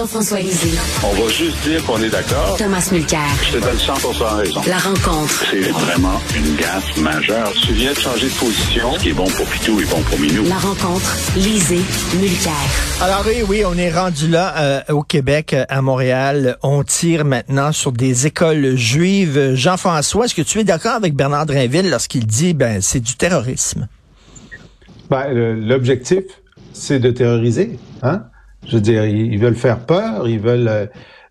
Jean-François Lisée. On va juste dire qu'on est d'accord. Thomas Mulcair. Je te donne 100 raison. La rencontre. C'est vraiment une gaffe majeure. Tu viens de changer de position. Ce qui est bon pour Pitou est bon pour Minou. La rencontre. Lisée. Mulcair. Alors oui, oui, on est rendu là euh, au Québec, euh, à Montréal. On tire maintenant sur des écoles juives. Jean-François, est-ce que tu es d'accord avec Bernard Drinville lorsqu'il dit ben c'est du terrorisme? Ben, l'objectif, c'est de terroriser. Hein? Je veux dire, ils, veulent faire peur, ils veulent, euh,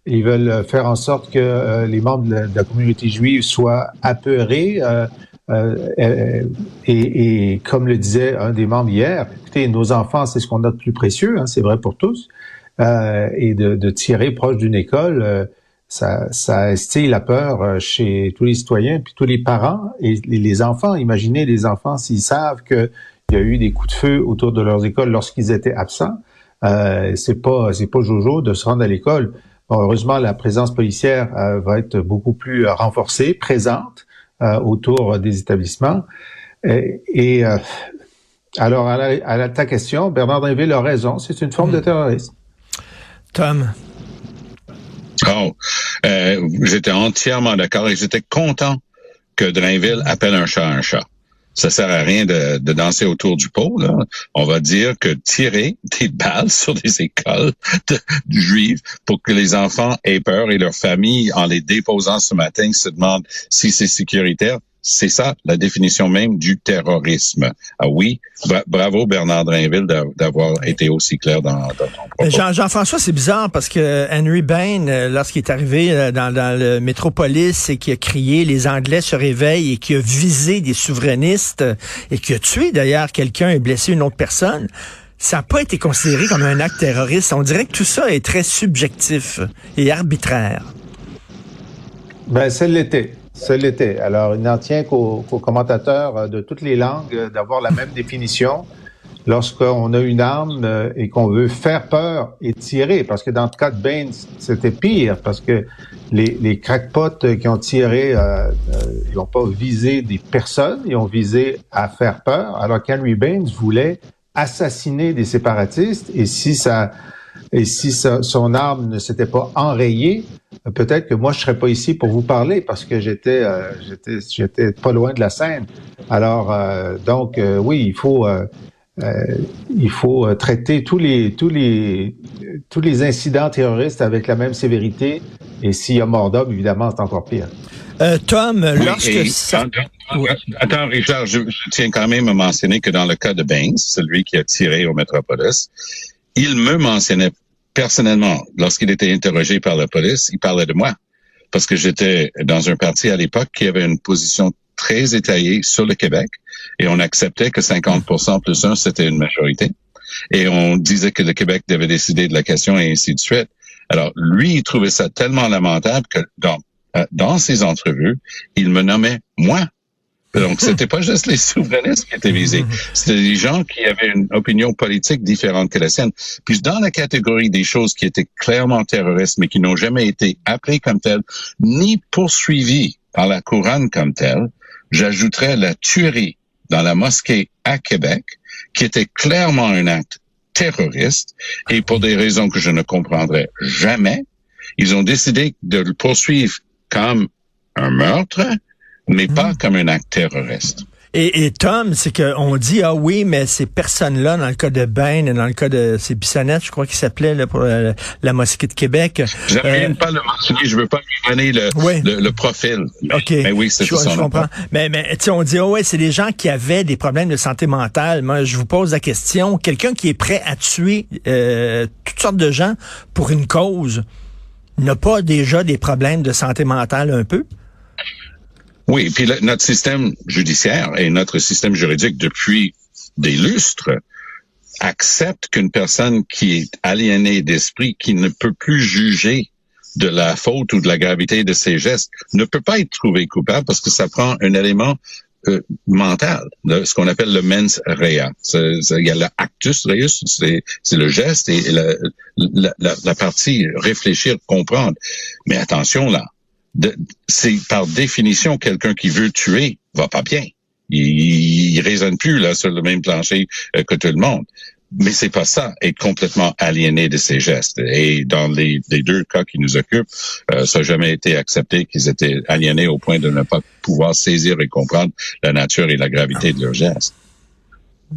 ils veulent faire en sorte que euh, les membres de la, communauté juive soient apeurés. Euh, et, et, comme le disait un des membres hier, écoutez, nos enfants, c'est ce qu'on a de plus précieux, hein, c'est vrai pour tous. et de, de, tirer proche d'une école, ça, ça instille la peur chez tous les citoyens, puis tous les parents et les enfants. Imaginez les enfants s'ils savent que il y a eu des coups de feu autour de leurs écoles lorsqu'ils étaient absents. Euh, c'est pas c'est pas jojo de se rendre à l'école. heureusement, la présence policière euh, va être beaucoup plus euh, renforcée, présente euh, autour des établissements. Et, alors à, à, ta question, Bernard Drinville a raison. C'est une forme de hmm. terrorisme. Tom. Oh, j'étais entièrement d'accord et j'étais content que Drainville appelle un chat un chat ça sert à rien de, danser autour du pot. Là. On va dire que tirer des balles sur des écoles de, juives pour que les enfants aient peur et leurs familles, en les déposant ce matin, se demandent si c'est sécuritaire. C'est ça la définition même du terrorisme. Ah oui, bravo Bernard Drinville d'avoir été aussi clair dans, dans ton propos. Jean, Jean-François, c'est bizarre parce que Henry Bain, euh, lorsqu'il est arrivé euh, dans, dans le métropolis et qui a crié les Anglais se réveillent et qui a visé des souverainistes et qui a tué d'ailleurs quelqu'un et blessé une autre personne, ça n'a pas été considéré comme un acte terroriste. On dirait que tout ça est très subjectif et arbitraire. Ben, ça l'était. Ça l'était. Alors, il n'en tient qu'aux commentateurs euh, de toutes les langues euh, d'avoir la même définition lorsqu'on a une arme euh, et qu'on veut faire peur et tirer. Parce que dans le cas de Baines, c'était pire parce que les, les crackpots qui ont tiré, ils n'ont pas visé des personnes, ils ont visé à faire peur, alors qu'Henry Baines voulait assassiner des séparatistes et si ça et si son arme ne s'était pas enrayée, peut-être que moi je serais pas ici pour vous parler parce que j'étais euh, j'étais j'étais pas loin de la scène. Alors euh, donc euh, oui, il faut il faut traiter tous les tous les tous les incidents terroristes avec la même sévérité et s'il y a mort d'homme, évidemment, c'est encore pire. Tom, lorsque ça... attends, Richard, je, tiens quand même à mentionner que dans le cas de Banks, celui qui a tiré au Metropolis, il me mentionnait personnellement, lorsqu'il était interrogé par la police, il parlait de moi. Parce que j'étais dans un parti à l'époque qui avait une position très étayée sur le Québec et on acceptait que 50% plus un, c'était une majorité. Et on disait que le Québec devait décider de la question et ainsi de suite. Alors, lui, il trouvait ça tellement lamentable que dans, euh, dans ses entrevues, il me nommait moi donc, c'était pas juste les souverainistes qui étaient visés. C'était des gens qui avaient une opinion politique différente que la sienne. Puis, dans la catégorie des choses qui étaient clairement terroristes, mais qui n'ont jamais été appelées comme telles, ni poursuivies par la couronne comme telle, j'ajouterais la tuerie dans la mosquée à Québec, qui était clairement un acte terroriste, et pour des raisons que je ne comprendrai jamais, ils ont décidé de le poursuivre comme un meurtre, mais pas hmm. comme un acte terroriste. Et, et, Tom, c'est qu'on dit ah oui, mais ces personnes-là, dans le cas de Bain et dans le cas de ces Bissonnette, je crois qu'il s'appelait pour la, mosquée de Québec. Je ne euh, pas le mentionner, je veux pas lui donner le, le, profil. ok. Mais oui, c'est ça. Je comprends. Mais mais tu on dit ah ouais, c'est des gens qui avaient des problèmes de santé mentale. Moi, je vous pose la question quelqu'un qui est prêt à tuer euh, toutes sortes de gens pour une cause n'a pas déjà des problèmes de santé mentale un peu? Oui, puis notre système judiciaire et notre système juridique depuis des lustres accepte qu'une personne qui est aliénée d'esprit, qui ne peut plus juger de la faute ou de la gravité de ses gestes, ne peut pas être trouvé coupable parce que ça prend un élément euh, mental, ce qu'on appelle le mens rea. Il y a l'actus reus, c'est le geste et la partie réfléchir, comprendre. Mais attention là, c'est par définition quelqu'un qui veut tuer va pas bien. Il, il, raisonne plus là sur le même plancher euh, que tout le monde. mais c'est pas ça, être complètement aliéné de ses gestes. Et dans les, deux cas qui nous occupent, euh, ça n'a jamais été accepté qu'ils étaient aliénés au point de ne pas pouvoir saisir et comprendre la nature et la gravité de leurs gestes.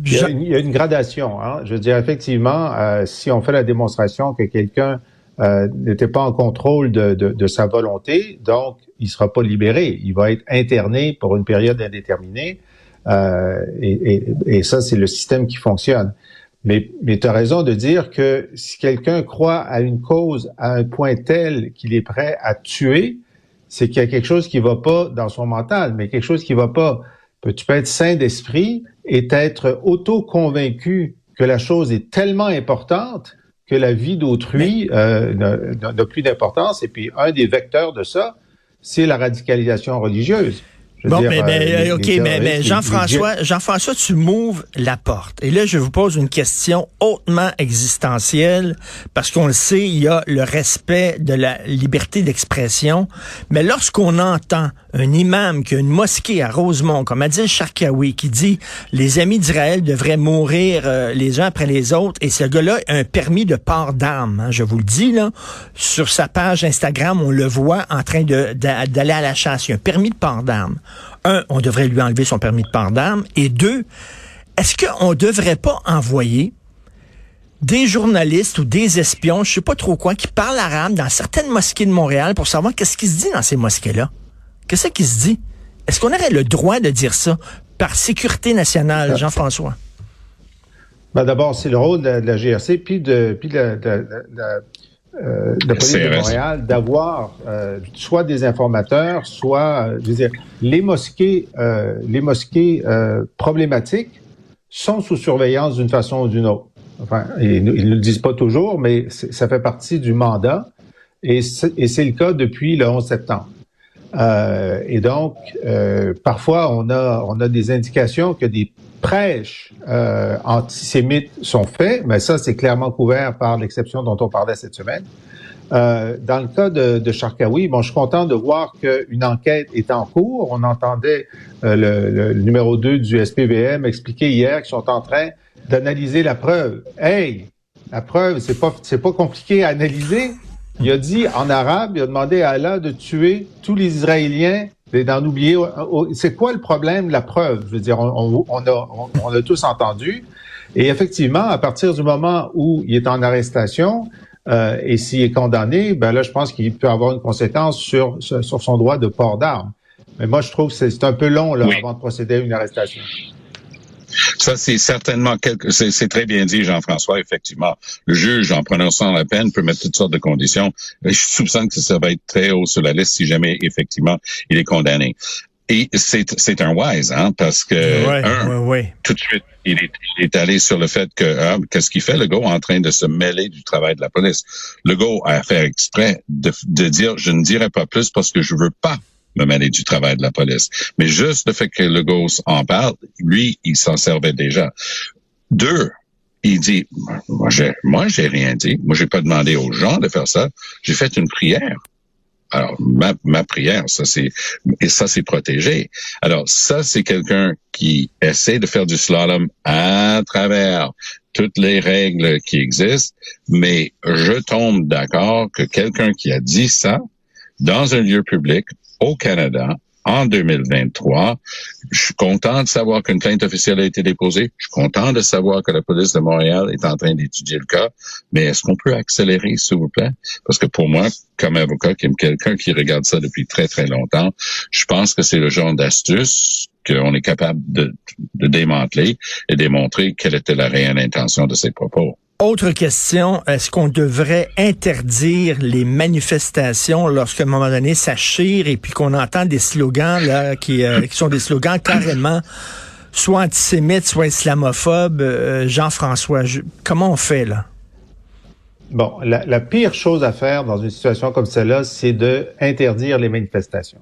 Il y a une, y a une gradation. Hein? Je veux dire, effectivement, euh, si on fait la démonstration que quelqu'un euh, n'était pas en contrôle de, de, de, sa volonté, donc il sera pas libéré. Il va être interné pour une période indéterminée. Euh, et, et, et, ça, c'est le système qui fonctionne. Mais, mais tu as raison de dire que si quelqu'un croit à une cause à un point tel qu'il est prêt à tuer, c'est qu'il y a quelque chose qui va pas dans son mental, mais quelque chose qui va pas. Tu peux être sain d'esprit et être auto-convaincu que la chose est tellement importante que la vie d'autrui euh, n'a plus d'importance. Et puis, un des vecteurs de ça, c'est la radicalisation religieuse. Bon, mais, mais euh, OK, mais, mais Jean-François, Jean-François, tu m'ouvres la porte. Et là, je vous pose une question hautement existentielle, parce qu'on le sait, il y a le respect de la liberté d'expression. Mais lorsqu'on entend un imam qui a une mosquée à Rosemont, comme Adil Sharkawi, qui dit les amis d'Israël devraient mourir euh, les uns après les autres, et ce gars-là a un permis de port d'armes, hein, je vous le dis, là, sur sa page Instagram, on le voit en train d'aller à la chasse. Il a un permis de port d'armes un, on devrait lui enlever son permis de port d'armes, et deux, est-ce qu'on ne devrait pas envoyer des journalistes ou des espions, je sais pas trop quoi, qui parlent arabe dans certaines mosquées de Montréal pour savoir qu'est-ce qui se dit dans ces mosquées-là? Qu'est-ce qui se dit? Est-ce qu'on aurait le droit de dire ça par sécurité nationale, Jean-François? Ben D'abord, c'est le rôle de, la GRC, puis de, puis de, euh, de police de Montréal d'avoir euh, soit des informateurs, soit, euh, je veux dire, les mosquées, euh, les mosquées euh, problématiques sont sous surveillance d'une façon ou d'une autre. Enfin, ils, ne le disent pas toujours, mais ça fait partie du mandat, et c'est le cas depuis le 11 septembre. et donc, parfois, on a, on a des indications que des prêches euh, antisémites sont faits, mais ça, c'est clairement couvert par l'exception dont on parlait cette semaine. Euh, dans le cas de, de Charkaoui, bon, je suis content de voir qu'une enquête est en cours. On entendait euh, le, le, numéro 2 du SPVM expliquer hier qu'ils sont en train d'analyser la preuve. Hey, la preuve, c'est pas c'est pas compliqué à analyser. Il a dit en arabe, il a demandé à Allah de tuer tous les Israéliens d'en oublier. C'est quoi le problème la preuve? Je veux dire, on, on, a, on, a tous entendu. Et effectivement, à partir du moment où il est en arrestation euh, et s'il est condamné, ben là, je pense qu'il peut avoir une conséquence sur, sur son droit de port d'armes. Mais moi, je trouve que c'est un peu long là, avant de procéder à une arrestation. Ça, c'est certainement quelque, c'est très bien dit, Jean-François, effectivement. Le juge, en prononçant la peine, peut mettre toutes sortes de conditions. Je soupçonne que ça va être très haut sur la liste si jamais, effectivement, il est condamné. Et c'est un wise, hein, parce que un, tout de suite, il est, il est, allé sur le fait que ah, qu'est-ce qu'il fait le gars en train de se mêler du travail de la police. Le gars a fait exprès de, de dire je ne dirai pas plus parce que je veux pas me mêler du travail de la police. Mais juste le fait que le gosse en parle, lui, il s'en servait déjà. Deux, il dit, moi, j'ai, moi, rien dit. Moi, j'ai pas demandé aux gens de faire ça. J'ai fait une prière. Alors, ma, ma prière, ça c'est, et ça c'est protégé. Alors, ça c'est quelqu'un qui essaie de faire du slalom à travers toutes les règles qui existent, mais je tombe d'accord que quelqu'un qui a dit ça dans un lieu public au Canada en 2023. Je suis content de savoir qu'une plainte officielle a été déposée. Je suis content de savoir que la police de Montréal est en train d'étudier le cas. Mais est-ce qu'on peut accélérer, s'il vous plaît? Parce que pour moi, comme avocat, comme quelqu'un qui regarde ça depuis très, très longtemps, je pense que c'est le genre d'astuce qu'on est capable de, de démanteler et démontrer quelle était la réelle intention de ces propos. Autre question, est-ce qu'on devrait interdire les manifestations lorsqu'à un moment donné ça chire et puis qu'on entend des slogans là qui, euh, qui sont des slogans carrément soit antisémites, soit islamophobes? Euh, Jean-François, comment on fait là? Bon, la, la, pire chose à faire dans une situation comme celle-là, c'est de interdire les manifestations.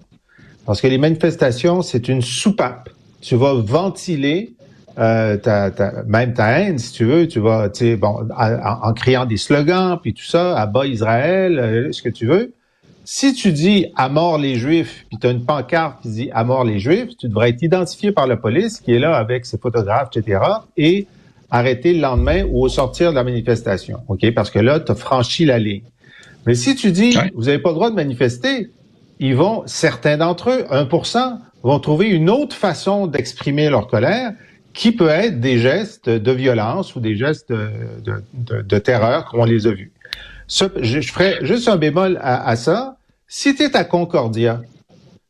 Parce que les manifestations, c'est une soupape. Tu vas ventiler euh, même ta haine, si tu veux, tu vas, tu sais, bon, en, criant des slogans, puis tout ça, à bas Israël, euh, ce que tu veux. Si tu dis à mort les Juifs, puis tu as une pancarte qui dit à mort les Juifs, tu devrais être identifié par la police qui est là avec ses photographes, etc. Et arrêter le lendemain ou au sortir de la manifestation, ok? Parce que là, tu as franchi la ligne. Mais si tu dis, vous n'avez pas le droit de manifester, ils vont, certains d'entre eux, 1%, vont trouver une autre façon d'exprimer leur colère qui peut être des gestes de violence ou des gestes de, terreur, comme on les a vus. je, je ferai juste un bémol à, à ça. Si tu es à Concordia,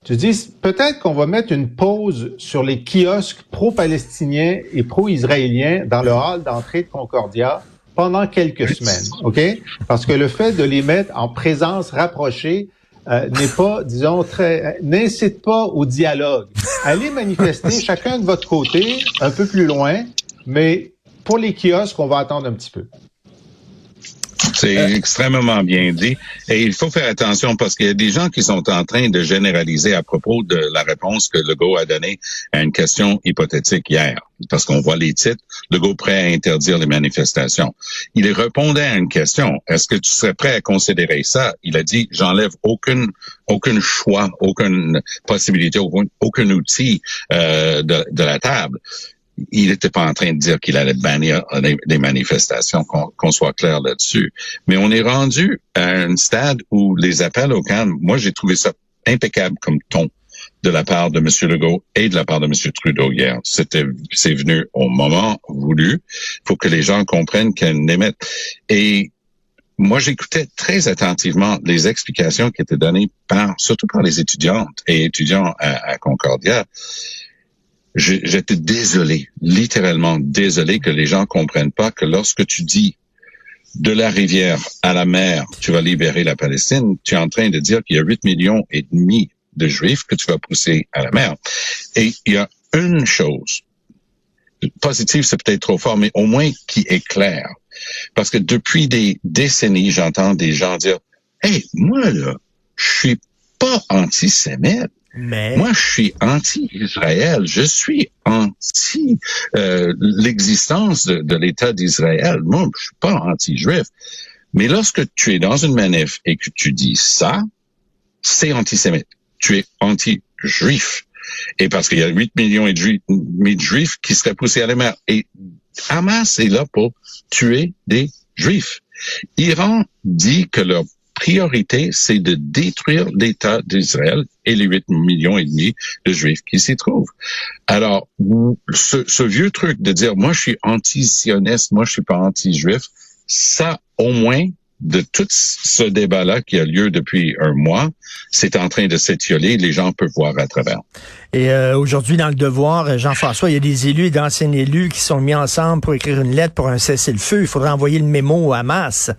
tu dis peut-être qu'on va mettre une pause sur les kiosques pro-palestiniens et pro-israéliens dans le hall d'entrée de Concordia pendant quelques semaines, OK? Parce que le fait de les mettre en présence rapprochée euh, n'est pas, disons, très, n'incite pas au dialogue. Allez manifester chacun de votre côté, un peu plus loin, mais pour les kiosques, on va attendre un petit peu. C'est euh. extrêmement bien dit. Et il faut faire attention parce qu'il y a des gens qui sont en train de généraliser à propos de la réponse que Legault a donnée à une question hypothétique hier. Parce qu'on voit les titres, Legault prêt à interdire les manifestations. Il répondait à une question. Est-ce que tu serais prêt à considérer ça? Il a dit, j'enlève aucun, aucun choix, aucune possibilité, aucun, aucun outil euh, de, de la table il n'était pas en train de dire qu'il allait bannir les, manifestations, qu'on soit clair là-dessus. Mais on est rendu à un stade où les appels au calme, moi j'ai trouvé ça impeccable comme ton de la part de M. Legault et de la part de M. Trudeau hier. C'était, c'est venu au moment voulu. Faut que les gens comprennent qu'elle n'émettent. Et moi, j'écoutais très attentivement les explications qui étaient données par, surtout par les étudiantes et étudiants à Concordia j'étais désolé, littéralement désolé que les gens comprennent pas que lorsque tu dis de la rivière à la mer, tu vas libérer la Palestine, tu es en train de dire qu'il y a 8 millions et demi de juifs que tu vas pousser à la mer. Et il y a une chose, positive c'est peut-être trop fort, mais au moins qui est claire. Parce que depuis des décennies, j'entends des gens dire, hey, moi là, je suis pas antisémite. Mais... Moi, je suis anti-Israël. Je suis anti euh, l'existence de, de l'État d'Israël. Moi, je suis pas anti-juif. Mais lorsque tu es dans une manif et que tu dis ça, c'est antisémite. Tu es anti-juif. Et parce qu'il y a 8 millions et de juifs qui seraient poussés à la mer. Et Hamas est là pour tuer des juifs. Iran dit que leur priorité, c'est de détruire l'État d'Israël et les 8 millions et demi de Juifs qui s'y trouvent. Alors, ce, ce vieux truc de dire, moi, je suis anti-sioniste, moi, je suis pas anti-juif, ça, au moins, de tout ce débat-là qui a lieu depuis un mois, c'est en train de s'étioler. Les gens peuvent voir à travers. Et euh, aujourd'hui, dans le devoir, Jean-François, il y a des élus et d'anciens élus qui sont mis ensemble pour écrire une lettre pour un cessez-le-feu. Il faudrait envoyer le mémo au Hamas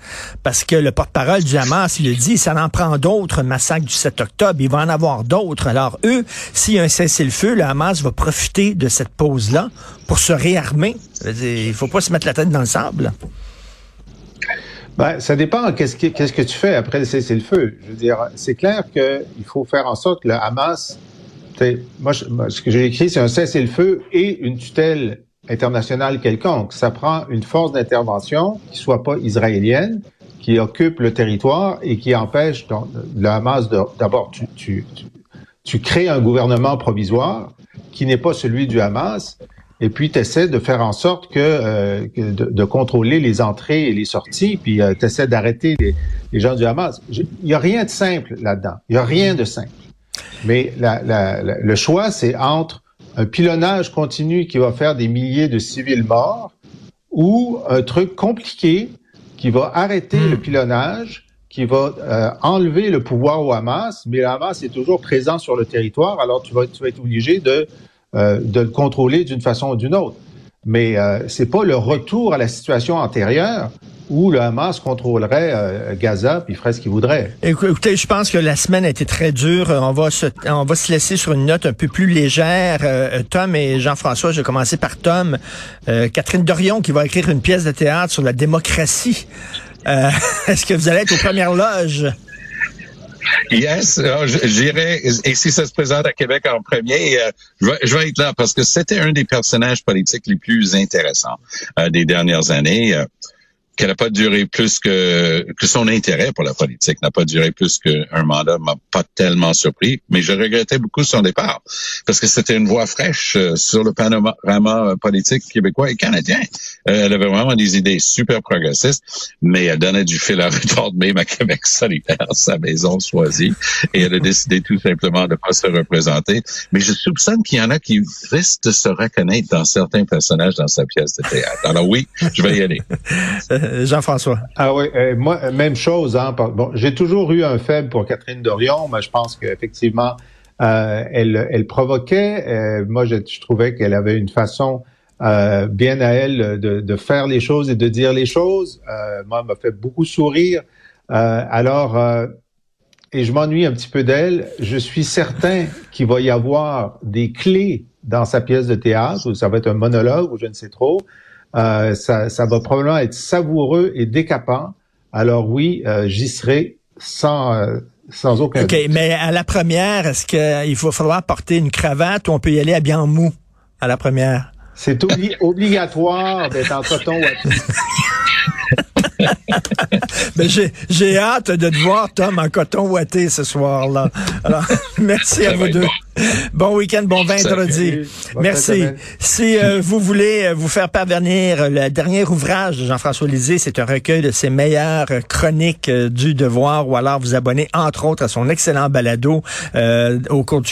parce que le porte-parole du Hamas, il le dit, ça en prend d'autres, massacre du 7 octobre. Il va en avoir d'autres. Alors eux, s'il y a un cessez-le-feu, le Hamas va profiter de cette pause-là pour se réarmer. Il faut pas se mettre la tête dans le sable. Ben, ça dépend. Qu'est-ce que, qu'est-ce que tu fais? Après le cessez-le-feu? Je veux dire, c'est clair qu'il faut faire en sorte que le Hamas, moi, ce que j'ai écrit, c'est un cessez-le-feu et une tutelle internationale quelconque. Ça prend une force d'intervention qui soit pas israélienne, qui occupe le territoire et qui empêche le Hamas de, d'abord, tu, tu, tu, tu crées un gouvernement provisoire qui n'est pas celui du Hamas et puis tu essaies de faire en sorte que, euh, de, contrôler les entrées et les sorties, puis euh, tu essaies d'arrêter les, gens du Hamas. Il n'y a rien de simple là-dedans. Il n'y a rien de simple. Mais le choix, c'est entre un pilonnage continu qui va faire des milliers de civils morts ou un truc compliqué qui va arrêter le hmm. pilonnage, qui va euh, enlever le pouvoir au Hamas, mais le Hamas est toujours présent sur le territoire, alors tu vas, tu vas être obligé de euh, de le contrôler d'une façon ou d'une autre. Mais euh, c'est pas le retour à la situation antérieure où le Hamas contrôlerait euh, Gaza puis ferait ce qu'il voudrait. Écoutez, je pense que la semaine a été très dure. On va se, on va se laisser sur une note un peu plus légère. Euh, Tom et Jean-François, je vais commencer par Tom. Catherine Dorion qui va écrire une pièce de théâtre sur la démocratie. Est-ce que vous allez être aux premières loges? Yes, j'irai. Et si ça se présente à Québec en premier, euh, je, vais, être là parce que c'était un des personnages politiques les plus intéressants euh, des dernières années. Euh, qu'elle n'a pas duré plus que que son intérêt pour la politique n'a pas duré plus qu'un mandat m'a pas tellement surpris, mais je regrettais beaucoup son départ parce que c'était une voix fraîche euh, sur le panorama politique québécois et canadien. Euh, elle avait vraiment des idées super progressistes, mais elle donnait du fil à retordre même à Québec solidaire, sa maison choisie, et elle a décidé tout simplement de pas se représenter. Mais je soupçonne qu'il y en a qui risquent de se reconnaître dans certains personnages dans sa pièce de théâtre. Alors oui, je vais y aller. Euh, Jean-François. Ah oui, euh, moi, même chose. Hein, bon, j'ai toujours eu un faible pour Catherine Dorion, mais je pense qu'effectivement, euh, elle, elle provoquait. Euh, moi, je, trouvais qu'elle avait une façon euh, bien à elle de, de, faire les choses et de dire les choses. moi, elle m'a fait beaucoup sourire. alors, et je m'ennuie un petit peu d'elle. Je suis certain qu'il va y avoir des clés dans sa pièce de théâtre, ou ça va être un monologue, ou je ne sais trop, euh, ça, ça, va probablement être savoureux et décapant. Alors oui, euh, j'y serai sans, euh, sans aucun OK, mais à la première, est-ce qu'il va falloir porter une cravate ou on peut y aller habillé en mou à la première? C'est obligatoire d'être en coton Mais j'ai hâte de te voir, Tom, en coton ouaté ce soir-là. Alors, merci à vous deux. Bon week-end, bon vendredi. Merci. Si euh, vous voulez euh, vous faire parvenir le dernier ouvrage de Jean-François Lisée, c'est un recueil de ses meilleures chroniques euh, du devoir, ou alors vous abonner entre autres à son excellent balado au cours duquel